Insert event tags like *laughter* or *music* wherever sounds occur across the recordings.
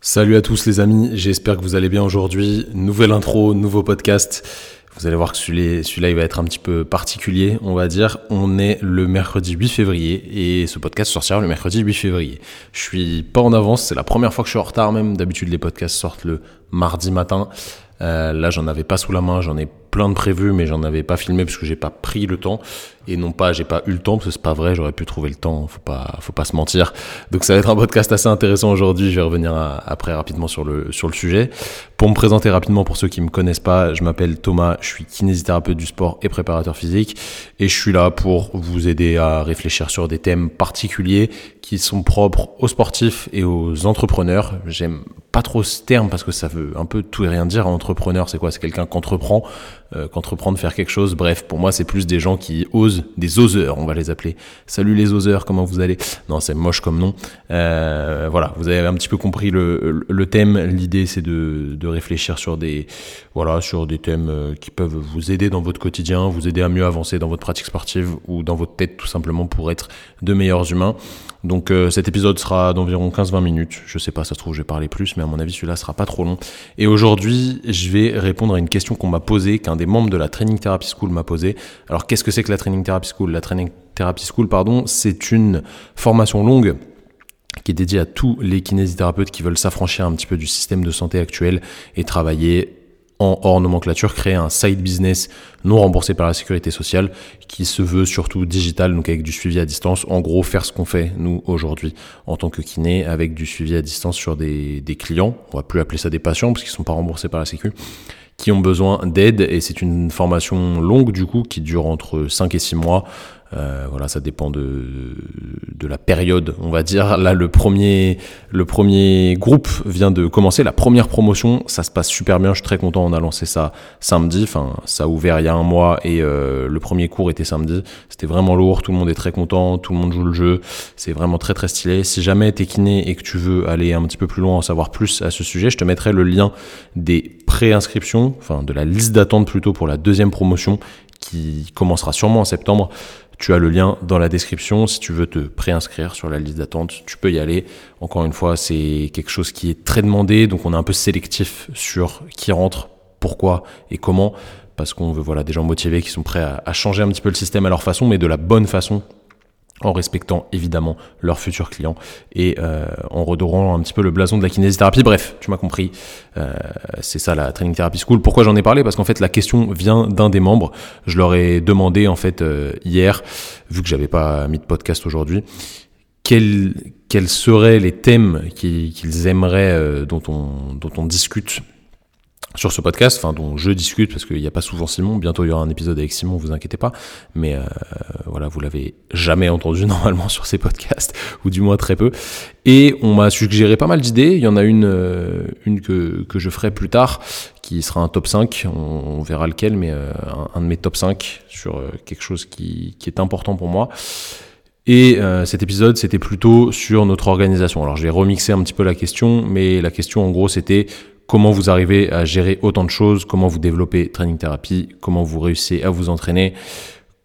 Salut à tous les amis, j'espère que vous allez bien aujourd'hui. Nouvelle intro, nouveau podcast. Vous allez voir que celui-là, il va être un petit peu particulier, on va dire. On est le mercredi 8 février et ce podcast sortira le mercredi 8 février. Je suis pas en avance, c'est la première fois que je suis en retard même. D'habitude, les podcasts sortent le mardi matin. Euh, là, j'en avais pas sous la main, j'en ai plein de prévus, mais j'en avais pas filmé parce que j'ai pas pris le temps. Et non pas, j'ai pas eu le temps parce que c'est pas vrai, j'aurais pu trouver le temps, faut pas, faut pas se mentir. Donc ça va être un podcast assez intéressant aujourd'hui. Je vais revenir après rapidement sur le, sur le sujet. Pour me présenter rapidement pour ceux qui me connaissent pas, je m'appelle Thomas, je suis kinésithérapeute du sport et préparateur physique. Et je suis là pour vous aider à réfléchir sur des thèmes particuliers qui sont propres aux sportifs et aux entrepreneurs. J'aime pas trop ce terme parce que ça veut un peu tout et rien dire. Entrepreneur, c'est quoi? C'est quelqu'un qui entreprend, euh, qu'entreprendre faire quelque chose. Bref, pour moi, c'est plus des gens qui osent, des oseurs, on va les appeler. Salut les oseurs, comment vous allez? Non, c'est moche comme nom. Euh, voilà, vous avez un petit peu compris le, le thème. L'idée, c'est de, de réfléchir sur des, voilà, sur des thèmes euh, qui peuvent vous aider dans votre quotidien, vous aider à mieux avancer dans votre pratique sportive ou dans votre tête, tout simplement pour être de meilleurs humains. Donc euh, cet épisode sera d'environ 15-20 minutes. Je sais pas, ça se trouve, je vais parler plus, mais à mon avis, celui-là sera pas trop long. Et aujourd'hui, je vais répondre à une question qu'on m'a posée, qu'un des membres de la Training Therapy School m'a posée. Alors, qu'est-ce que c'est que la Training Therapy School? La Training Therapy School, pardon, c'est une formation longue qui est dédiée à tous les kinésithérapeutes qui veulent s'affranchir un petit peu du système de santé actuel et travailler en hors nomenclature, créer un side business non remboursé par la sécurité sociale qui se veut surtout digital, donc avec du suivi à distance. En gros, faire ce qu'on fait nous aujourd'hui en tant que kiné avec du suivi à distance sur des, des clients. On va plus appeler ça des patients parce qu'ils sont pas remboursés par la sécu qui ont besoin d'aide et c'est une formation longue du coup qui dure entre 5 et 6 mois euh, voilà, ça dépend de, de la période, on va dire. Là, le premier, le premier groupe vient de commencer, la première promotion, ça se passe super bien. Je suis très content. On a lancé ça samedi. Enfin, ça a ouvert il y a un mois et euh, le premier cours était samedi. C'était vraiment lourd. Tout le monde est très content. Tout le monde joue le jeu. C'est vraiment très très stylé. Si jamais t'es kiné et que tu veux aller un petit peu plus loin, en savoir plus à ce sujet, je te mettrai le lien des préinscriptions, enfin de la liste d'attente plutôt pour la deuxième promotion qui commencera sûrement en septembre. Tu as le lien dans la description. Si tu veux te préinscrire sur la liste d'attente, tu peux y aller. Encore une fois, c'est quelque chose qui est très demandé, donc on est un peu sélectif sur qui rentre, pourquoi et comment, parce qu'on veut voilà des gens motivés qui sont prêts à, à changer un petit peu le système à leur façon, mais de la bonne façon en respectant évidemment leurs futurs clients et euh, en redorant un petit peu le blason de la kinésithérapie. Bref, tu m'as compris, euh, c'est ça la Training Therapy School. Pourquoi j'en ai parlé? Parce qu'en fait la question vient d'un des membres. Je leur ai demandé en fait euh, hier, vu que j'avais pas mis de podcast aujourd'hui, quels, quels seraient les thèmes qu'ils aimeraient, euh, dont, on, dont on discute sur ce podcast, dont je discute parce qu'il n'y a pas souvent Simon. Bientôt il y aura un épisode avec Simon, vous inquiétez pas. Mais euh, voilà, vous l'avez jamais entendu *laughs* normalement sur ces podcasts, *laughs* ou du moins très peu. Et on m'a suggéré pas mal d'idées. Il y en a une, euh, que, que je ferai plus tard, qui sera un top 5. On, verra lequel, mais euh, un, de mes top 5 sur quelque chose qui, qui est important pour moi. Et cet épisode, c'était plutôt sur notre organisation. Alors, je vais remixer un petit peu la question, mais la question, en gros, c'était comment vous arrivez à gérer autant de choses, comment vous développez Training Therapy, comment vous réussissez à vous entraîner,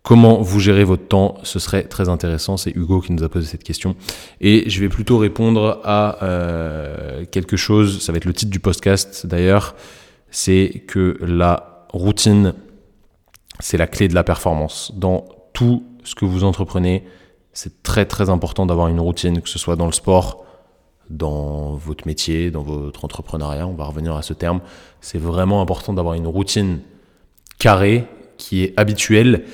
comment vous gérez votre temps, ce serait très intéressant. C'est Hugo qui nous a posé cette question. Et je vais plutôt répondre à euh, quelque chose, ça va être le titre du podcast d'ailleurs, c'est que la routine, c'est la clé de la performance. Dans tout ce que vous entreprenez, c'est très très important d'avoir une routine, que ce soit dans le sport, dans votre métier, dans votre entrepreneuriat, on va revenir à ce terme, c'est vraiment important d'avoir une routine carrée qui est habituelle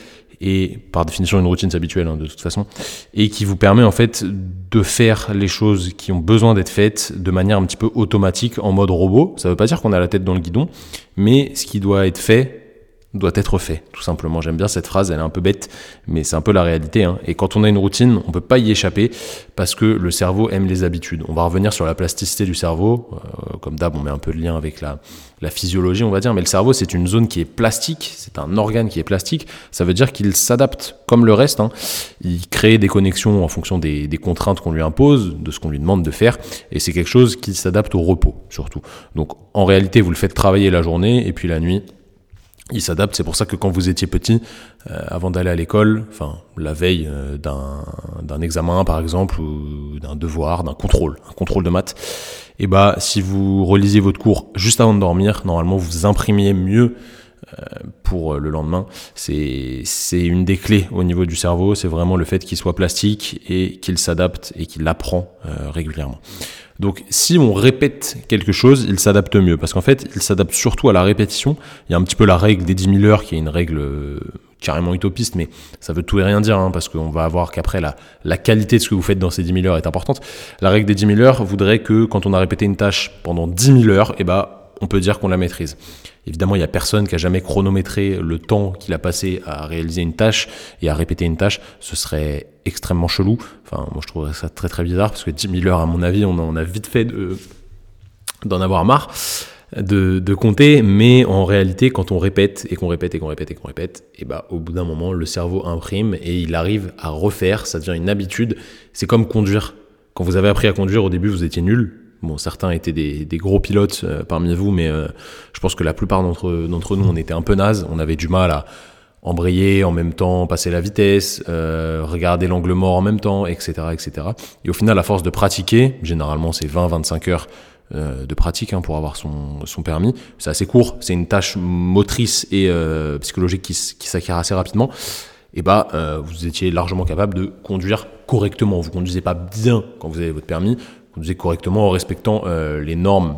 et par définition une routine c'est habituel hein, de toute façon et qui vous permet en fait de faire les choses qui ont besoin d'être faites de manière un petit peu automatique en mode robot. Ça veut pas dire qu'on a la tête dans le guidon, mais ce qui doit être fait doit être fait, tout simplement. J'aime bien cette phrase, elle est un peu bête, mais c'est un peu la réalité. Hein. Et quand on a une routine, on peut pas y échapper parce que le cerveau aime les habitudes. On va revenir sur la plasticité du cerveau. Euh, comme d'hab, on met un peu de lien avec la, la physiologie, on va dire, mais le cerveau, c'est une zone qui est plastique, c'est un organe qui est plastique. Ça veut dire qu'il s'adapte comme le reste. Hein. Il crée des connexions en fonction des, des contraintes qu'on lui impose, de ce qu'on lui demande de faire, et c'est quelque chose qui s'adapte au repos, surtout. Donc, en réalité, vous le faites travailler la journée, et puis la nuit, il s'adapte. C'est pour ça que quand vous étiez petit, euh, avant d'aller à l'école, enfin la veille euh, d'un examen par exemple, ou d'un devoir, d'un contrôle, un contrôle de maths, et eh bah si vous relisiez votre cours juste avant de dormir, normalement vous imprimiez mieux euh, pour le lendemain. C'est une des clés au niveau du cerveau, c'est vraiment le fait qu'il soit plastique et qu'il s'adapte et qu'il apprend régulièrement. Donc si on répète quelque chose, il s'adapte mieux. Parce qu'en fait, il s'adapte surtout à la répétition. Il y a un petit peu la règle des 10 000 heures, qui est une règle euh, carrément utopiste, mais ça veut tout et rien dire, hein, parce qu'on va voir qu'après, la, la qualité de ce que vous faites dans ces 10 000 heures est importante. La règle des 10 000 heures voudrait que quand on a répété une tâche pendant 10 000 heures, eh ben, on peut dire qu'on la maîtrise. Évidemment, il n'y a personne qui a jamais chronométré le temps qu'il a passé à réaliser une tâche et à répéter une tâche. Ce serait extrêmement chelou. Enfin, moi, je trouverais ça très très bizarre parce que 10 000 heures, à mon avis, on en a vite fait d'en avoir marre de, de, compter. Mais en réalité, quand on répète et qu'on répète et qu'on répète et qu'on répète, et bah, au bout d'un moment, le cerveau imprime et il arrive à refaire. Ça devient une habitude. C'est comme conduire. Quand vous avez appris à conduire, au début, vous étiez nul Bon, certains étaient des, gros pilotes euh, parmi vous, mais euh, je pense que la plupart d'entre nous, on était un peu naze. On avait du mal à embrayer en même temps, passer la vitesse, euh, regarder l'angle mort en même temps, etc., etc. Et au final, à force de pratiquer, généralement c'est 20-25 heures de pratique hein, pour avoir son, permis. C'est assez court, c'est une tâche motrice et psychologique qui, qui s'acquiert assez rapidement. Et bah, vous étiez largement capable de conduire correctement. Vous conduisez pas bien quand vous avez votre permis, conduisez correctement en respectant euh, les normes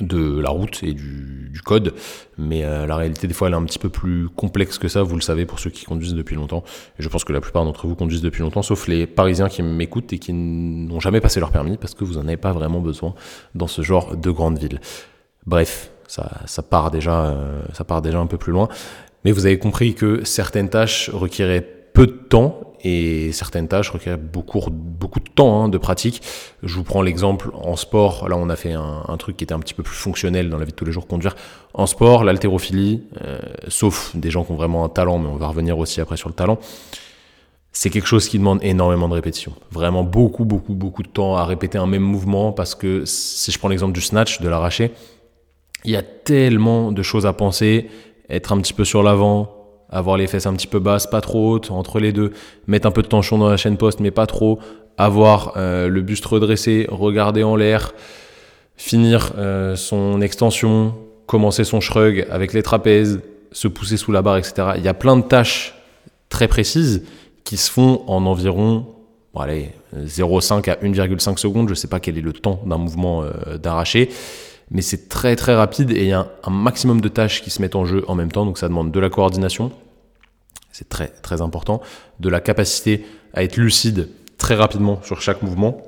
de la route et du, code, mais euh, la réalité des fois elle est un petit peu plus complexe que ça, vous le savez pour ceux qui conduisent depuis longtemps, et je pense que la plupart d'entre vous conduisent depuis longtemps, sauf les Parisiens qui m'écoutent et qui n'ont jamais passé leur permis, parce que vous n'en avez pas vraiment besoin dans ce genre de grande ville. Bref, ça, part déjà, euh, ça part déjà un peu plus loin, mais vous avez compris que certaines tâches requéraient peu de temps et certaines tâches requièrent beaucoup, beaucoup de temps hein, de pratique. Je vous prends l'exemple en sport. Là, on a fait un, truc qui était un petit peu plus fonctionnel dans la vie de tous les jours conduire. En sport, l'haltérophilie, euh, sauf des gens qui ont vraiment un talent, mais on va revenir aussi après sur le talent. C'est quelque chose qui demande énormément de répétition. Vraiment beaucoup, beaucoup, beaucoup de temps à répéter un même mouvement parce que si je prends l'exemple du snatch, de l'arraché, il y a tellement de choses à penser, être un petit peu sur l'avant, avoir les fesses un petit peu basses, pas trop hautes, entre les deux, mettre un peu de tension dans la chaîne poste, mais pas trop, avoir euh, le buste redressé, regarder en l'air, finir euh, son extension, commencer son shrug avec les trapèzes, se pousser sous la barre, etc. Il y a plein de tâches très précises qui se font en environ bon allez, 0,5 à 1,5 secondes. Je ne sais pas quel est le temps d'un mouvement euh, d'arraché mais c'est très très rapide et il y a un, maximum de tâches qui se mettent en jeu en même temps, donc ça demande de la coordination, c'est très très important, de la capacité à être lucide très rapidement sur chaque mouvement,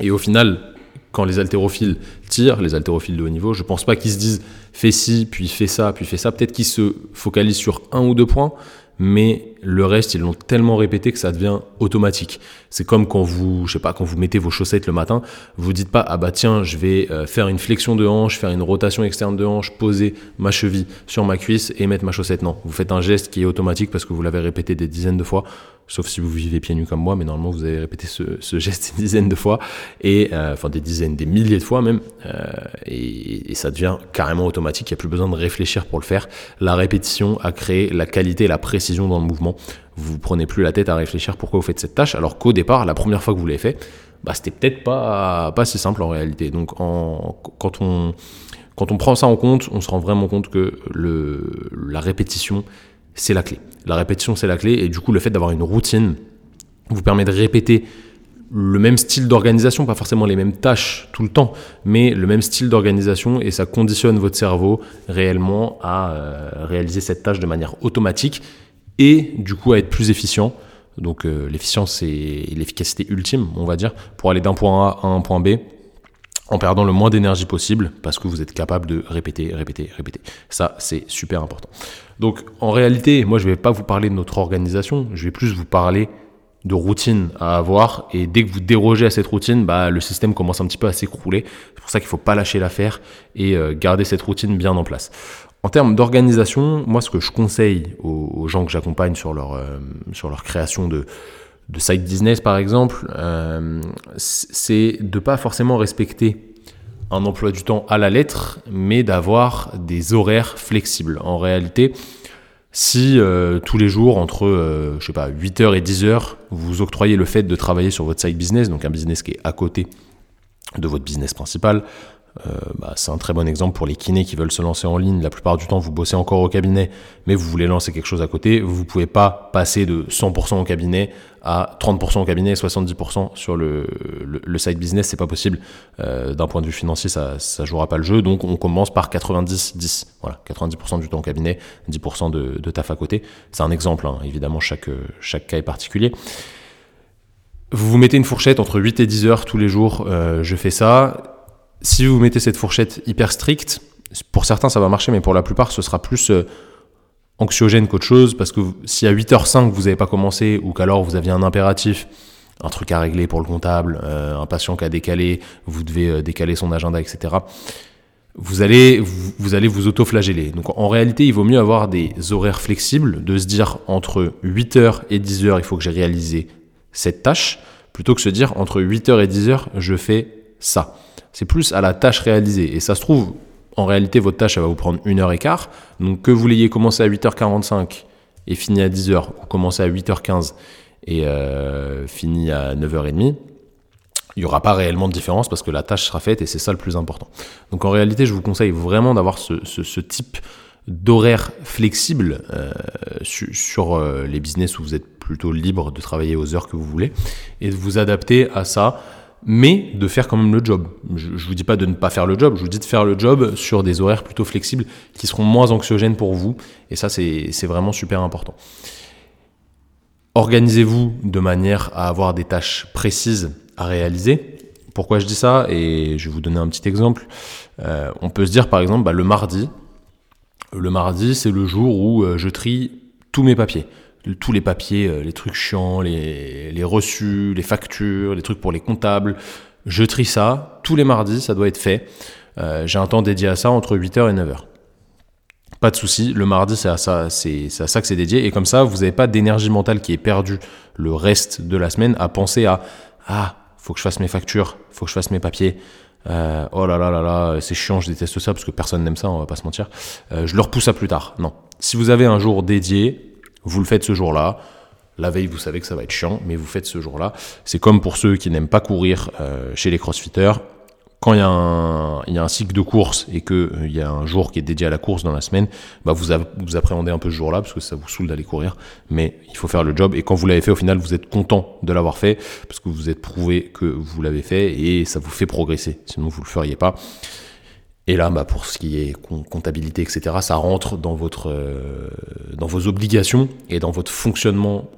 et au final, quand les haltérophiles tirent, les haltérophiles de haut niveau, je pense pas qu'ils se disent fais ci, puis fais ça, puis fais ça, peut-être qu'ils se focalisent sur un ou deux points, mais le reste, ils l'ont tellement répété que ça devient automatique. C'est comme quand vous, je sais pas, quand vous mettez vos chaussettes le matin, vous dites pas ah bah tiens, je vais euh, faire une flexion de hanche, faire une rotation externe de hanche, poser ma cheville sur ma cuisse et mettre ma chaussette. Non, vous faites un geste qui est automatique parce que vous l'avez répété des dizaines de fois sauf si vous vivez pieds nus comme moi, mais normalement vous avez répété ce, geste *laughs* des dizaines de fois, et euh, enfin des dizaines, des milliers de fois même, euh, et, ça devient carrément automatique, il n'y a plus besoin de réfléchir pour le faire. La répétition a créé la qualité et la précision dans le mouvement. Vous ne prenez plus la tête à réfléchir pourquoi vous faites cette tâche, alors qu'au départ, la première fois que vous l'avez fait, bah, c'était peut-être pas, pas si simple en réalité. Donc quand on quand on prend ça en compte, on se rend vraiment compte que la répétition, c'est la clé. La répétition, c'est la clé. Et du coup, le fait d'avoir une routine vous permet de répéter le même style d'organisation, pas forcément les mêmes tâches tout le temps, mais le même style d'organisation et ça conditionne votre cerveau réellement à euh, réaliser cette tâche de manière automatique et du coup à être plus efficient. Donc euh, l'efficience c'est l'efficacité ultime, on va dire, pour aller d'un point A à un point B en perdant le moins d'énergie possible parce que vous êtes capable de répéter, répéter, répéter. Ça, c'est super important. Donc, en réalité, moi, je ne vais pas vous parler de notre organisation, je vais plus vous parler de routine à avoir et dès que vous dérogez à cette routine, bah, le système commence un petit peu à s'écrouler. C'est pour ça qu'il ne faut pas lâcher l'affaire et euh, garder cette routine bien en place. En termes d'organisation, moi, ce que je conseille aux, gens que j'accompagne sur euh, sur leur création de, de side business par exemple, euh, c'est de pas forcément respecter un emploi du temps à la lettre, mais d'avoir des horaires flexibles. En réalité, si euh, tous les jours, entre euh, je sais pas, 8h et 10h, vous octroyez le fait de travailler sur votre side business, donc un business qui est à côté de votre business principal, euh, bah, c'est un très bon exemple pour les kinés qui veulent se lancer en ligne. La plupart du temps, vous bossez encore au cabinet, mais vous voulez lancer quelque chose à côté. Vous ne pouvez pas passer de 100% au cabinet à 30% au cabinet et 70% sur le, le, side business. C'est pas possible. Euh, D'un point de vue financier, ça ne jouera pas le jeu. Donc, on commence par 90-10. Voilà, 90% du temps au cabinet, 10% de, de taf à côté. C'est un exemple. Hein. Évidemment, chaque, chaque cas est particulier. Vous vous mettez une fourchette entre 8 et 10 heures tous les jours. Euh, je fais ça si vous mettez cette fourchette hyper stricte, pour certains ça va marcher, mais pour la plupart ce sera plus euh, anxiogène qu'autre chose, parce que si à 8h05 vous n'avez pas commencé, ou qu'alors vous aviez un impératif, un truc à régler pour le comptable, euh, un patient qui a décalé, vous devez euh, décaler son agenda, etc., vous allez vous, vous auto-flageller. Donc en réalité, il vaut mieux avoir des horaires flexibles, de se dire entre 8h et 10h, il faut que j'ai réalisé cette tâche, plutôt que se dire entre 8h et 10h, je fais ça. C'est plus à la tâche réalisée. Et ça se trouve, en réalité, votre tâche, elle va vous prendre une heure et quart. Donc que vous l'ayez commencé à 8h45 et fini à 10h, ou commencé à 8h15 et euh, fini à 9h30, il n'y aura pas réellement de différence parce que la tâche sera faite et c'est ça le plus important. Donc en réalité, je vous conseille vraiment d'avoir ce, type d'horaire flexible euh, sur, euh, les business où vous êtes plutôt libre de travailler aux heures que vous voulez et de vous adapter à ça mais de faire quand même le job. Je ne vous dis pas de ne pas faire le job, je vous dis de faire le job sur des horaires plutôt flexibles qui seront moins anxiogènes pour vous. Et ça, c'est vraiment super important. Organisez-vous de manière à avoir des tâches précises à réaliser. Pourquoi je dis ça? Et je vais vous donner un petit exemple. Euh, on peut se dire par exemple, bah, le mardi, le mardi, c'est le jour où euh, je trie tous mes papiers tous les papiers, euh, les trucs chiants, les, reçus, les factures, les trucs pour les comptables. Je trie ça tous les mardis, ça doit être fait. Euh, j'ai un temps dédié à ça entre 8h et 9h. Pas de souci, le mardi c'est à ça, c'est à ça que c'est dédié et comme ça vous n'avez pas d'énergie mentale qui est perdue le reste de la semaine à penser à ah faut que je fasse mes factures, faut que je fasse mes papiers, euh, oh là là là là, c'est chiant, je déteste ça parce que personne n'aime ça, on va pas se mentir. je le repousse à plus tard. Non. Si vous avez un jour dédié, vous le faites ce jour-là. La veille, vous savez que ça va être chiant, mais vous faites ce jour-là. C'est comme pour ceux qui n'aiment pas courir euh, chez les crossfitters. Quand il y, a un, il y a un cycle de course et qu'il euh, y a un jour qui est dédié à la course dans la semaine, bah vous, vous appréhendez un peu ce jour-là parce que ça vous saoule d'aller courir. Mais il faut faire le job. Et quand vous l'avez fait, au final, vous êtes content de l'avoir fait parce que vous êtes prouvé que vous l'avez fait et ça vous fait progresser. Sinon, vous ne le feriez pas. Et là, bah, pour ce qui est comptabilité, etc., ça rentre dans, votre, euh, dans vos obligations et dans votre fonctionnement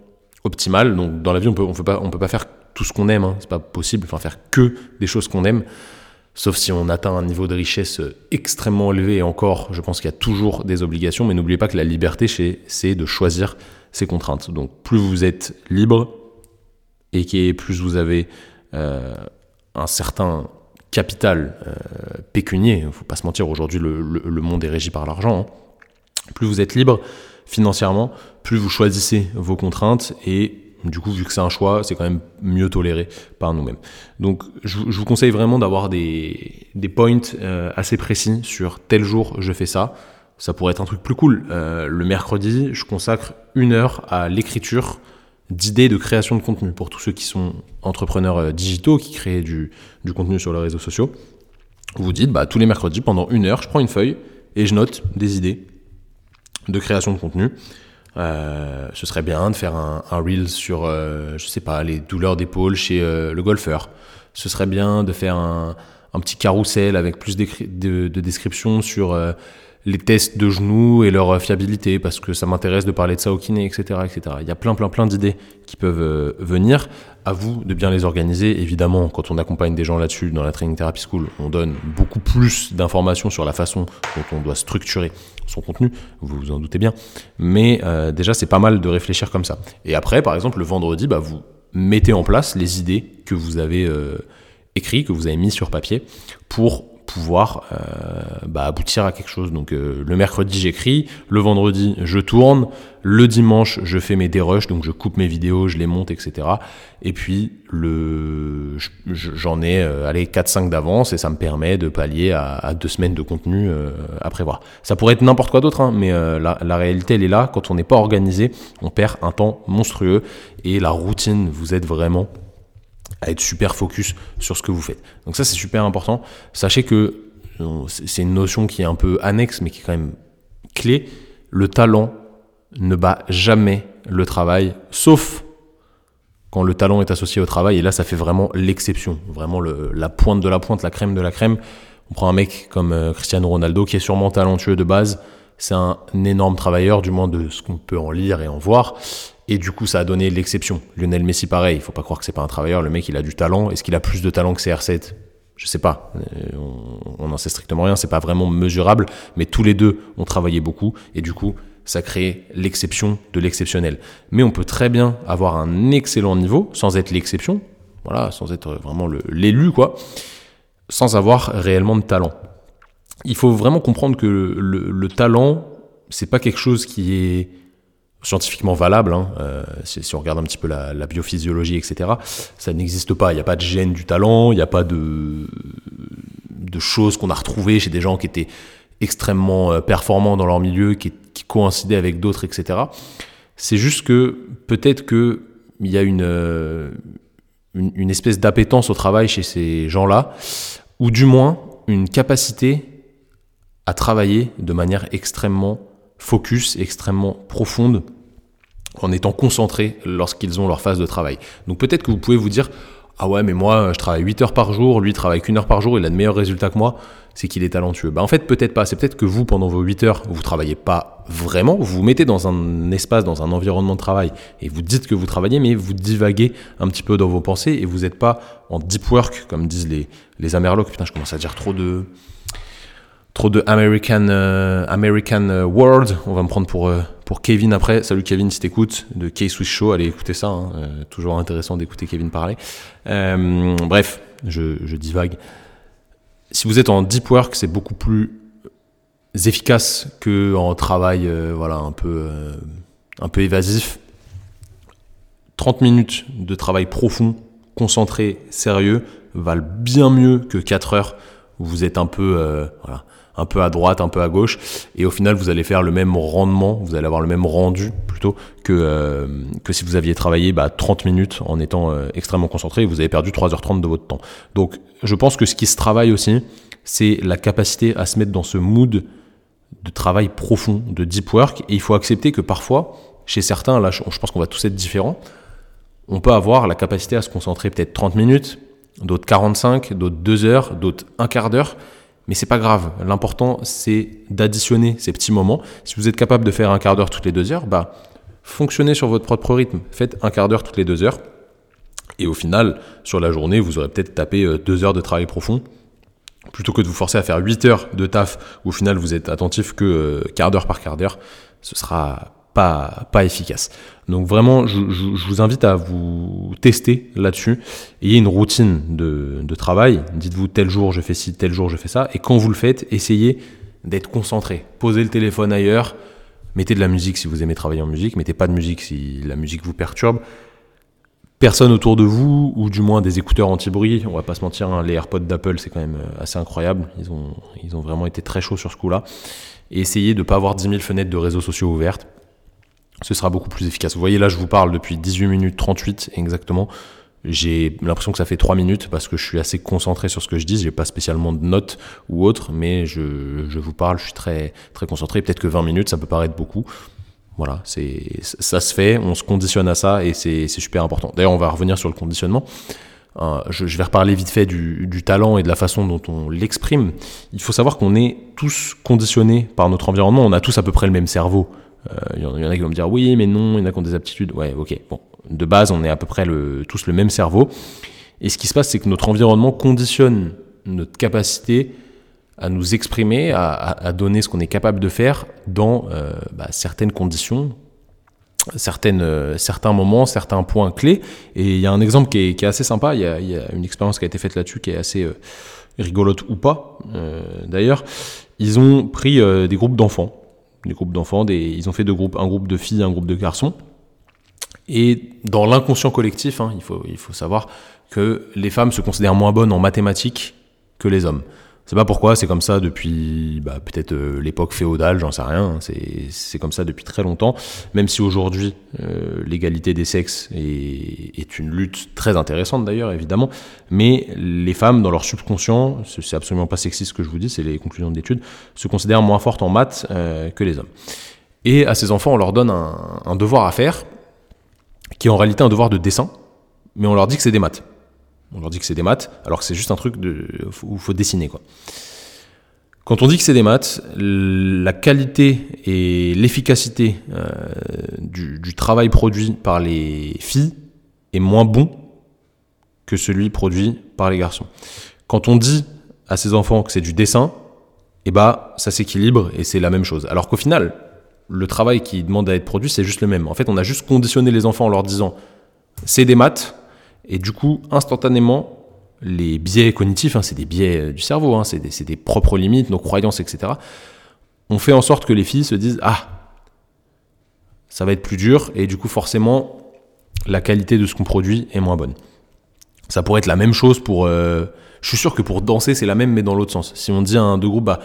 optimal. Donc, dans la vie, on peut, peut, pas, peut pas faire tout ce qu'on aime. Hein. C'est pas possible. Enfin, faire que des choses qu'on aime. Sauf si on atteint un niveau de richesse extrêmement élevé. Et encore, je pense qu'il y a toujours des obligations. Mais n'oubliez pas que la liberté, c'est de choisir ses contraintes. Donc, plus vous êtes libre et plus vous avez euh, un certain capital euh, pécunier, il faut pas se mentir, aujourd'hui le, le, monde est régi par l'argent, hein. plus vous êtes libre financièrement, plus vous choisissez vos contraintes et du coup, vu que c'est un choix, c'est quand même mieux toléré par nous-mêmes. Donc, je, vous conseille vraiment d'avoir des, des points euh, assez précis sur tel jour je fais ça. Ça pourrait être un truc plus cool. Euh, le mercredi, je consacre une heure à l'écriture d'idées de création de contenu pour tous ceux qui sont entrepreneurs euh, digitaux, qui créent du, contenu sur les réseaux sociaux. Vous dites, bah, tous les mercredis, pendant une heure, je prends une feuille et je note des idées de création de contenu. Euh, ce serait bien de faire un, reel sur, euh, je sais pas, les douleurs d'épaule chez le golfeur. Ce serait bien de faire un, petit carrousel avec plus de, de descriptions sur les tests de genoux et leur fiabilité, parce que ça m'intéresse de parler de ça au kiné, etc. etc. Il y a plein, plein, plein d'idées qui peuvent euh, venir. À vous de bien les organiser. Évidemment, quand on accompagne des gens là-dessus dans la Training Therapy School, on donne beaucoup plus d'informations sur la façon dont on doit structurer son contenu, vous vous en doutez bien. Mais euh, déjà, c'est pas mal de réfléchir comme ça. Et après, par exemple, le vendredi, bah, vous mettez en place les idées que vous avez euh, écrites, que vous avez mis sur papier, pour pouvoir bah, aboutir à quelque chose. Donc le mercredi j'écris, le vendredi je tourne, le dimanche je fais mes dérushs, donc je coupe mes vidéos, je les monte, etc. Et puis le j'en ai allez 4-5 d'avance et ça me permet de pallier à, deux semaines de contenu à prévoir. Ça pourrait être n'importe quoi d'autre, hein, mais la, la réalité elle est là. Quand on n'est pas organisé, on perd un temps monstrueux et la routine vous aide vraiment à être super focus sur ce que vous faites. Donc ça c'est super important. Sachez que c'est une notion qui est un peu annexe mais qui est quand même clé. Le talent ne bat jamais le travail, sauf quand le talent est associé au travail. Et là ça fait vraiment l'exception, vraiment la pointe de la pointe, la crème de la crème. On prend un mec comme euh, Cristiano Ronaldo qui est sûrement talentueux de base. C'est un énorme travailleur, du moins de ce qu'on peut en lire et en voir. Et du coup, ça a donné l'exception. Lionel Messi, pareil. Il faut pas croire que c'est pas un travailleur. Le mec, il a du talent. Est-ce qu'il a plus de talent que CR7 Je sais pas. Euh, on n'en sait strictement rien. C'est pas vraiment mesurable. Mais tous les deux ont travaillé beaucoup. Et du coup, ça crée l'exception de l'exceptionnel. Mais on peut très bien avoir un excellent niveau sans être l'exception. Voilà, sans être vraiment l'élu, quoi. Sans avoir réellement de talent. Il faut vraiment comprendre que le, le talent, c'est pas quelque chose qui est scientifiquement valable, hein, euh, si, on regarde un petit peu la, biophysiologie, etc., ça n'existe pas. Il n'y a pas de gène du talent, il n'y a pas de, de choses qu'on a retrouvées chez des gens qui étaient extrêmement euh, performants dans leur milieu, qui, coïncidaient avec d'autres, etc. C'est juste que peut-être qu'il y a euh, une, une, espèce d'appétence au travail chez ces gens-là, ou du moins une capacité à travailler de manière extrêmement focus, extrêmement profonde, en étant concentrés lorsqu'ils ont leur phase de travail. Donc peut-être que vous pouvez vous dire, ah ouais, mais moi, je travaille 8 heures par jour, lui travaille qu'une heure par jour, il a de meilleurs résultats que moi, c'est qu'il est talentueux. Bah en fait, peut-être pas. C'est peut-être que vous, pendant vos 8 heures, vous travaillez pas vraiment, vous vous mettez dans un espace, dans un environnement de travail, et vous dites que vous travaillez, mais vous divaguez un petit peu dans vos pensées, et vous n'êtes pas en deep work, comme disent les, les Amerlocs. Putain, je commence à dire trop de trop de American, euh, American euh, World. On va me prendre pour, euh, pour Kevin après. Salut Kevin si t'écoutes, de K-Swiss Show. Allez écouter ça. Hein. toujours intéressant d'écouter Kevin parler. bref, je, je divague. Si vous êtes en deep work, c'est beaucoup plus efficace que en travail voilà, un, peu, un peu évasif. 30 minutes de travail profond, concentré, sérieux, valent bien mieux que 4 heures où vous êtes un peu voilà, un peu à droite, un peu à gauche, et au final vous allez faire le même rendement, vous allez avoir le même rendu plutôt que, euh, si vous aviez travaillé bah, 30 minutes en étant euh, extrêmement concentré vous avez perdu 3h30 de votre temps. Donc je pense que ce qui se travaille aussi, c'est la capacité à se mettre dans ce mood de travail profond, de deep work, et il faut accepter que parfois, chez certains, là je pense qu'on va tous être différents, on peut avoir la capacité à se concentrer peut-être 30 minutes, d'autres 45, d'autres 2 heures, d'autres un quart d'heure, mais c'est pas grave. L'important, c'est d'additionner ces petits moments. Si vous êtes capable de faire un quart d'heure toutes les deux heures, bah, fonctionnez sur votre propre rythme. Faites un quart d'heure toutes les deux heures. Et au final, sur la journée, vous aurez peut-être tapé euh, deux heures de travail profond. Plutôt que de vous forcer à faire 8 heures de taf, où au final vous êtes attentif que euh, quart d'heure par quart d'heure, ce sera pas, efficace. Donc vraiment, je, vous invite à vous tester là-dessus. Ayez une routine de, de travail. Dites-vous tel jour je fais ci, tel jour je fais ça. Et quand vous le faites, essayez d'être concentré. Posez le téléphone ailleurs. Mettez de la musique si vous aimez travailler en musique. Mettez pas de musique si la musique vous perturbe. Personne autour de vous, ou du moins des écouteurs anti-bruit. On va pas se mentir, hein, les AirPods d'Apple, c'est quand même euh, assez incroyable. Ils ont, ils ont vraiment été très chauds sur ce coup-là. Et essayez de ne pas avoir 10 000 fenêtres de réseaux sociaux ouvertes ce sera beaucoup plus efficace. Vous voyez là, je vous parle depuis 18 minutes 38 exactement. J'ai l'impression que ça fait 3 minutes parce que je suis assez concentré sur ce que je dis. J'ai pas spécialement de notes ou autre, mais je, je vous parle, je suis très, très concentré. Peut-être que 20 minutes, ça peut paraître beaucoup. Voilà, c'est, ça se fait, on se conditionne à ça et c'est, super important. D'ailleurs, on va revenir sur le conditionnement. Euh, je, vais reparler vite fait du, talent et de la façon dont on l'exprime. Il faut savoir qu'on est tous conditionnés par notre environnement. On a tous à peu près le même cerveau. Il euh, y, en a qui vont me dire oui, mais non, il y en a qui ont des aptitudes. Ouais, ok. Bon, de base, on est à peu près tous le même cerveau. Et ce qui se passe, c'est que notre environnement conditionne notre capacité à nous exprimer, à, donner ce qu'on est capable de faire dans euh, bah, certaines conditions, certaines, euh, certains moments, certains points clés. Et il y a un exemple qui est, assez sympa. Il il y, a, une expérience qui a été faite là-dessus qui est assez rigolote ou pas d'ailleurs, ils ont pris des groupes d'enfants. Des groupes d'enfants, ils ont fait deux groupes, un groupe de filles, un groupe de garçons. Et dans l'inconscient collectif, hein, il, faut, il faut savoir que les femmes se considèrent moins bonnes en mathématiques que les hommes. C'est pas pourquoi, c'est comme ça depuis bah, peut-être euh, l'époque féodale, j'en sais rien. C'est comme ça depuis très longtemps. Même si aujourd'hui euh, l'égalité des sexes est, est, une lutte très intéressante d'ailleurs, évidemment. Mais les femmes, dans leur subconscient, c'est absolument pas sexiste ce que je vous dis, c'est les conclusions d'études, se considèrent moins fortes en maths euh, que les hommes. Et à ces enfants, on leur donne un, un devoir à faire, qui est en réalité un devoir de dessin, mais on leur dit que c'est des maths. On leur dit que c'est des maths, alors que c'est juste un truc où il faut dessiner. Quoi. Quand on dit que c'est des maths, la qualité et l'efficacité euh, du, travail produit par les filles est moins bon que celui produit par les garçons. Quand on dit à ces enfants que c'est du dessin, eh bah, ça s'équilibre et c'est la même chose. Alors qu'au final, le travail qui demande à être produit, c'est juste le même. En fait, on a juste conditionné les enfants en leur disant c'est des maths, et du coup, instantanément, les biais cognitifs, hein, c'est des biais euh, du cerveau, hein, c'est des, propres limites, nos croyances, etc. On fait en sorte que les filles se disent Ah, ça va être plus dur, et du coup, forcément, la qualité de ce qu'on produit est moins bonne. Ça pourrait être la même chose pour. Euh, je suis sûr que pour danser, c'est la même, mais dans l'autre sens. Si on dit à un deux groupes, bah,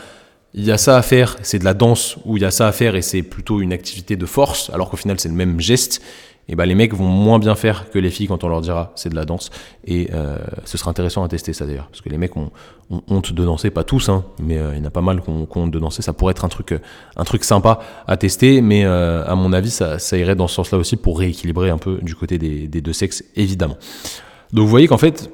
il y a ça à faire, c'est de la danse, ou il y a ça à faire et c'est plutôt une activité de force, alors qu'au final c'est le même geste, et ben les mecs vont moins bien faire que les filles quand on leur dira c'est de la danse. Et euh, ce sera intéressant à tester ça d'ailleurs, parce que les mecs ont, honte de danser, pas tous, hein, mais euh, il y en a pas mal qui ont, honte de danser. Ça pourrait être un truc, euh, un truc sympa à tester, mais à mon avis ça, ça irait dans ce sens-là aussi pour rééquilibrer un peu du côté des, des deux sexes, évidemment. Donc vous voyez qu'en fait,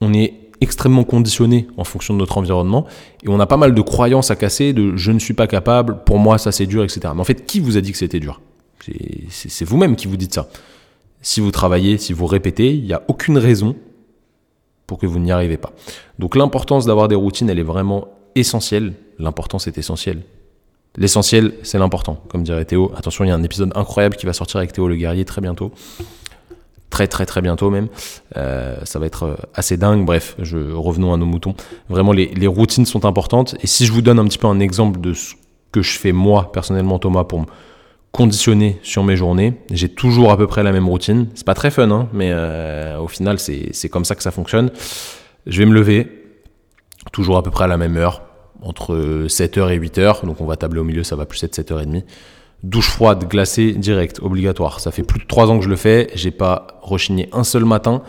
on est extrêmement conditionné en fonction de notre environnement et on a pas mal de croyances à casser de je ne suis pas capable, pour moi ça c'est dur, etc. Mais en fait, qui vous a dit que c'était dur? C'est vous-même qui vous dites ça. Si vous travaillez, si vous répétez, il n'y a aucune raison pour que vous n'y arrivez pas. Donc l'importance d'avoir des routines, elle est vraiment essentielle. L'importance est essentielle. L'essentiel, c'est l'important, comme dirait Théo. Attention, il y a un épisode incroyable qui va sortir avec Théo le guerrier très bientôt. Très très très bientôt même. Euh, ça va être euh, assez dingue. Bref, revenons à nos moutons. Vraiment, les, les routines sont importantes. Et si je vous donne un petit peu un exemple de ce que je fais moi, personnellement, Thomas, pour conditionné sur mes journées. J'ai toujours à peu près la même routine. C'est pas très fun, hein, mais euh, au final, c'est comme ça que ça fonctionne. Je vais me lever, toujours à peu près à la même heure, entre 7h et 8h. Donc on va tabler au milieu, ça va plus être 7h30. Douche froide, glacée, direct, obligatoire. Ça fait plus de 3 ans que je le fais. J'ai pas rechigné un seul matin.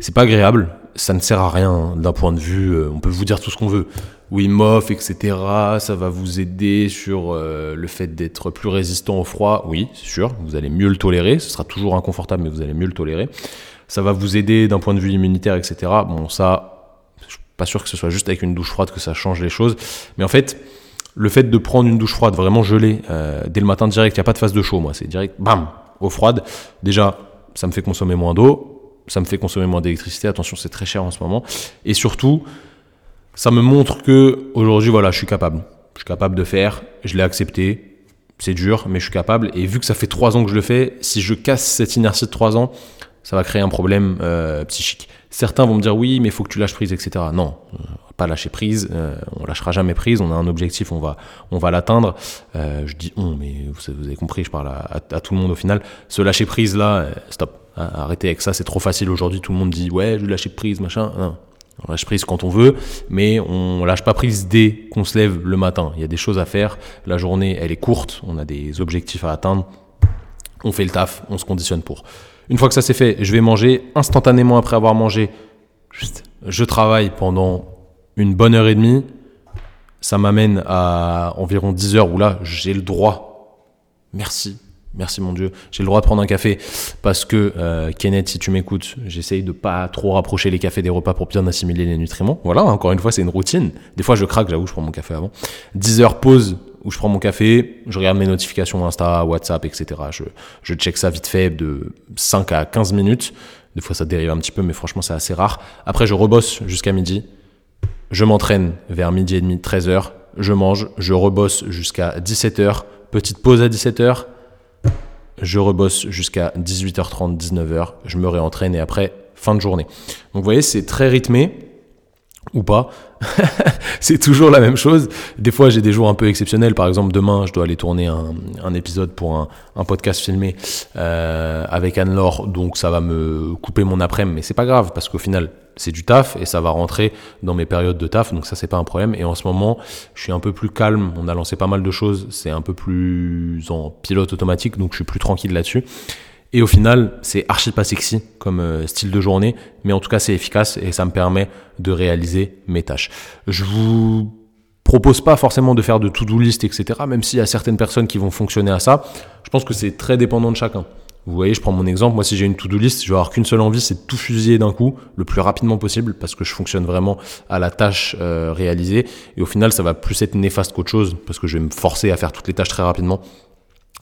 C'est pas agréable. Ça ne sert à rien hein, d'un point de vue. Euh, on peut vous dire tout ce qu'on veut. Wim Hof, etc. Ça va vous aider sur euh, le fait d'être plus résistant au froid. Oui, c'est sûr, vous allez mieux le tolérer. Ce sera toujours inconfortable, mais vous allez mieux le tolérer. Ça va vous aider d'un point de vue immunitaire, etc. Bon, ça, je suis pas sûr que ce soit juste avec une douche froide que ça change les choses. Mais en fait, le fait de prendre une douche froide vraiment gelée euh, dès le matin direct, il n'y a pas de phase de chaud, moi. C'est direct, bam, eau froide. Déjà, ça me fait consommer moins d'eau. Ça me fait consommer moins d'électricité. Attention, c'est très cher en ce moment. Et surtout, ça me montre que aujourd'hui, voilà, je suis capable. Je suis capable de faire. Je l'ai accepté. C'est dur, mais je suis capable. Et vu que ça fait trois ans que je le fais, si je casse cette inertie de trois ans, ça va créer un problème euh, psychique. Certains vont me dire oui, mais il faut que tu lâches prise, etc. Non, pas lâcher prise. Euh, on lâchera jamais prise. On a un objectif, on va, on va l'atteindre. Euh, je dis on, mais vous, avez compris, je parle à, tout le monde au final. Ce lâcher prise là, euh, stop. Arrêtez avec ça, c'est trop facile aujourd'hui. Tout le monde dit ouais, je lâcher prise, machin. Non, on lâche prise quand on veut, mais on lâche pas prise dès qu'on se lève le matin. Il y a des choses à faire. La journée, elle est courte. On a des objectifs à atteindre. On fait le taf. On se conditionne pour. Une fois que ça c'est fait, je vais manger. Instantanément après avoir mangé, je travaille pendant une bonne heure et demie. Ça m'amène à environ 10 heures où là, j'ai le droit. Merci Merci mon Dieu. J'ai le droit de prendre un café parce que, euh, Kenneth, si tu m'écoutes, j'essaye de pas trop rapprocher les cafés des repas pour bien assimiler les nutriments. Voilà, encore une fois, c'est une routine. Des fois, je craque, j'avoue, je prends mon café avant. 10 heures pause où je prends mon café, je regarde mes notifications Insta, WhatsApp, etc. Je, je check ça vite fait de 5 à 15 minutes. Des fois, ça dérive un petit peu, mais franchement, c'est assez rare. Après, je rebosse jusqu'à midi. Je m'entraîne vers midi et demi, 13 heures. Je mange, je rebosse jusqu'à 17 heures. Petite pause à 17 heures je rebosse jusqu'à 18h30, 19h, je me réentraîne et après, fin de journée. Donc vous voyez, c'est très rythmé. Ou pas. *laughs* c'est toujours la même chose. Des fois, j'ai des jours un peu exceptionnels. Par exemple, demain, je dois aller tourner un, épisode pour un, podcast filmé euh, avec Anne-Laure. Donc, ça va me couper mon après-midi. Mais c'est pas grave parce qu'au final, c'est du taf et ça va rentrer dans mes périodes de taf. Donc, ça, c'est pas un problème. Et en ce moment, je suis un peu plus calme. On a lancé pas mal de choses. C'est un peu plus en pilote automatique. Donc, je suis plus tranquille là-dessus. Et au final, c'est archi pas sexy comme euh, style de journée, mais en tout cas, c'est efficace et ça me permet de réaliser mes tâches. Je vous propose pas forcément de faire de to-do list, etc., même s'il y a certaines personnes qui vont fonctionner à ça. Je pense que c'est très dépendant de chacun. Vous voyez, je prends mon exemple. Moi, si j'ai une to-do list, je vais avoir qu'une seule envie, c'est de tout fusiller d'un coup, le plus rapidement possible, parce que je fonctionne vraiment à la tâche euh, réalisée. Et au final, ça va plus être néfaste qu'autre chose, parce que je vais me forcer à faire toutes les tâches très rapidement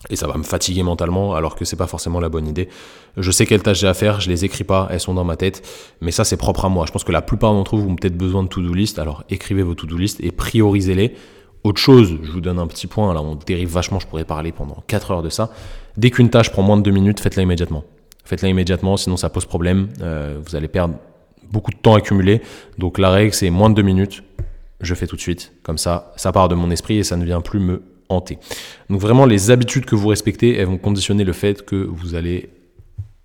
et ça va me fatiguer mentalement alors que c'est pas forcément la bonne idée. Je sais quelles tâches j'ai à faire, je les écris pas, elles sont dans ma tête, mais ça c'est propre à moi. Je pense que la plupart d'entre vous ont peut-être besoin de to-do list, alors écrivez vos to-do list et priorisez-les. Autre chose, je vous donne un petit point, là on dérive vachement, je pourrais parler pendant 4 heures de ça. Dès qu'une tâche prend moins de 2 minutes, faites-la immédiatement. Faites-la immédiatement, sinon ça pose problème, euh, vous allez perdre beaucoup de temps accumulé. Donc la règle c'est moins de 2 minutes, je fais tout de suite, comme ça, ça part de mon esprit et ça ne vient plus me donc vraiment, les habitudes que vous respectez, elles vont conditionner le fait que vous allez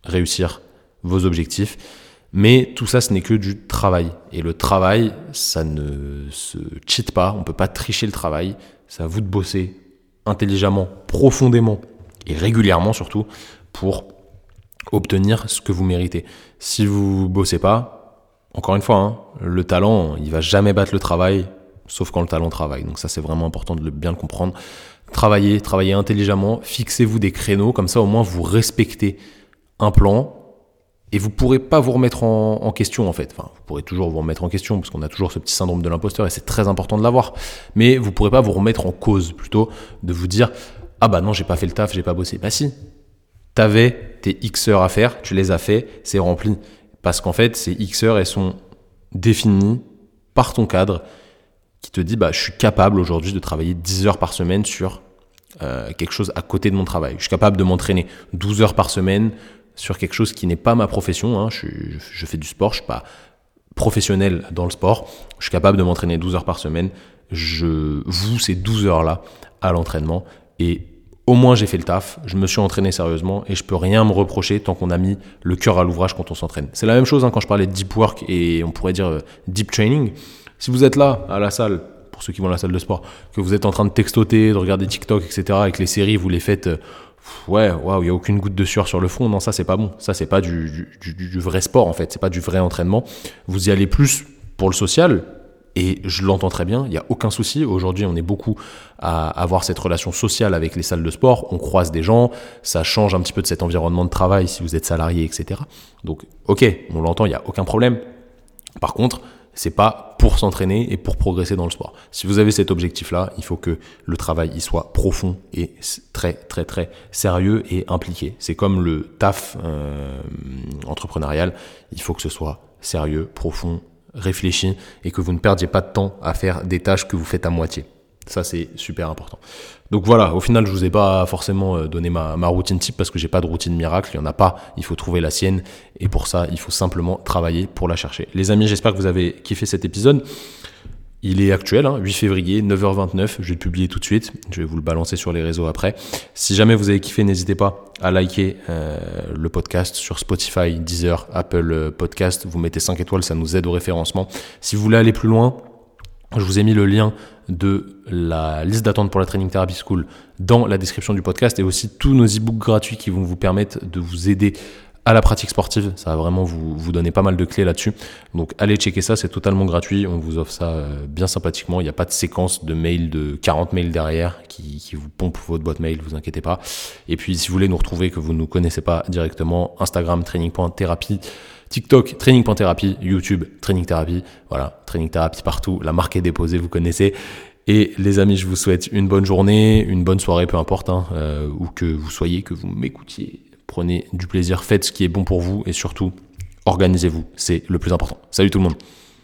réussir vos objectifs. Mais tout ça, ce n'est que du travail. Et le travail, ça ne se cheat pas. On ne peut pas tricher le travail. C'est à vous de bosser intelligemment, profondément et régulièrement surtout pour obtenir ce que vous méritez. Si vous bossez pas, encore une fois, hein, le talent, il va jamais battre le travail sauf quand le talent travaille. Donc ça, c'est vraiment important de bien le comprendre. Travaillez, travaillez intelligemment, fixez-vous des créneaux, comme ça au moins vous respectez un plan et vous pourrez pas vous remettre en, question en fait. Enfin, vous pourrez toujours vous remettre en question parce qu'on a toujours ce petit syndrome de l'imposteur et c'est très important de l'avoir. Mais vous pourrez pas vous remettre en cause, plutôt de vous dire ah bah non j'ai pas fait le taf, j'ai pas bossé. Bah si, t'avais tes X heures à faire, tu les as fait, c'est rempli. Parce qu'en fait ces X heures elles sont définies par ton cadre qui te dit bah, je suis capable aujourd'hui de travailler 10 heures par semaine sur euh, quelque chose à côté de mon travail. Je suis capable de m'entraîner 12 heures par semaine sur quelque chose qui n'est pas ma profession. Hein. Je, fais du sport, je suis pas professionnel dans le sport. Je suis capable de m'entraîner 12 heures par semaine. Je vous ces 12 heures-là à l'entraînement et au moins j'ai fait le taf, je me suis entraîné sérieusement et je peux rien me reprocher tant qu'on a mis le cœur à l'ouvrage quand on s'entraîne. C'est la même chose hein, quand je parlais de deep work et on pourrait dire euh, deep training. Si vous êtes là, à la salle, pour ceux qui vont à la salle de sport, que vous êtes en train de textoter, de regarder TikTok, etc., avec les séries, vous les faites, euh, ouais, waouh, il n'y a aucune goutte de sueur sur le front. Non, ça, c'est pas bon. Ça, c'est pas du, du, vrai sport, en fait. C'est pas du vrai entraînement. Vous y allez plus pour le social. Et je l'entends très bien, il n'y a aucun souci. Aujourd'hui, on est beaucoup à avoir cette relation sociale avec les salles de sport. On croise des gens, ça change un petit peu de cet environnement de travail si vous êtes salarié, etc. Donc, ok, on l'entend, il n'y a aucun problème. Par contre, c'est pas pour s'entraîner et pour progresser dans le sport. Si vous avez cet objectif-là, il faut que le travail y soit profond et très très très sérieux et impliqué. C'est comme le taf euh, entrepreneurial, il faut que ce soit sérieux, profond, réfléchi et que vous ne perdiez pas de temps à faire des tâches que vous faites à moitié. Ça, c'est super important. Donc voilà, au final, je vous ai pas forcément euh, donné ma, routine type parce que j'ai pas de routine miracle. Il y en a pas. Il faut trouver la sienne. Et pour ça, il faut simplement travailler pour la chercher. Les amis, j'espère que vous avez kiffé cet épisode. Il est actuel, 8 hein, février, 9h29. Je vais le publier tout de suite. Je vais vous le balancer sur les réseaux après. Si jamais vous avez kiffé, n'hésitez pas à liker euh, le podcast sur Spotify, Deezer, Apple Podcast. Vous mettez 5 étoiles, ça nous aide au référencement. Si vous voulez aller plus loin, je vous ai mis le lien de la liste d'attente pour la Training Therapy School dans la description du podcast et aussi tous nos e-books gratuits qui vont vous permettre de vous aider à la pratique sportive. Ça va vraiment vous, vous donner pas mal de clés là-dessus. Donc allez checker ça, c'est totalement gratuit. On vous offre ça euh, bien sympathiquement. Il n'y a pas de séquence de mails de 40 mails derrière qui, qui vous pompe votre boîte mail, vous inquiétez pas. Et puis si vous voulez nous retrouver, que vous ne nous connaissez pas directement, Instagram training.thérapie. TikTok, Training.thérapie, YouTube, Training Therapy. Voilà, Training Therapy partout. La marque est déposée, vous connaissez. Et les amis, je vous souhaite une bonne journée, une bonne soirée, peu importe, hein, euh, où que vous soyez, que vous m'écoutiez. Prenez du plaisir, faites ce qui est bon pour vous et surtout, organisez-vous. C'est le plus important. Salut tout le monde.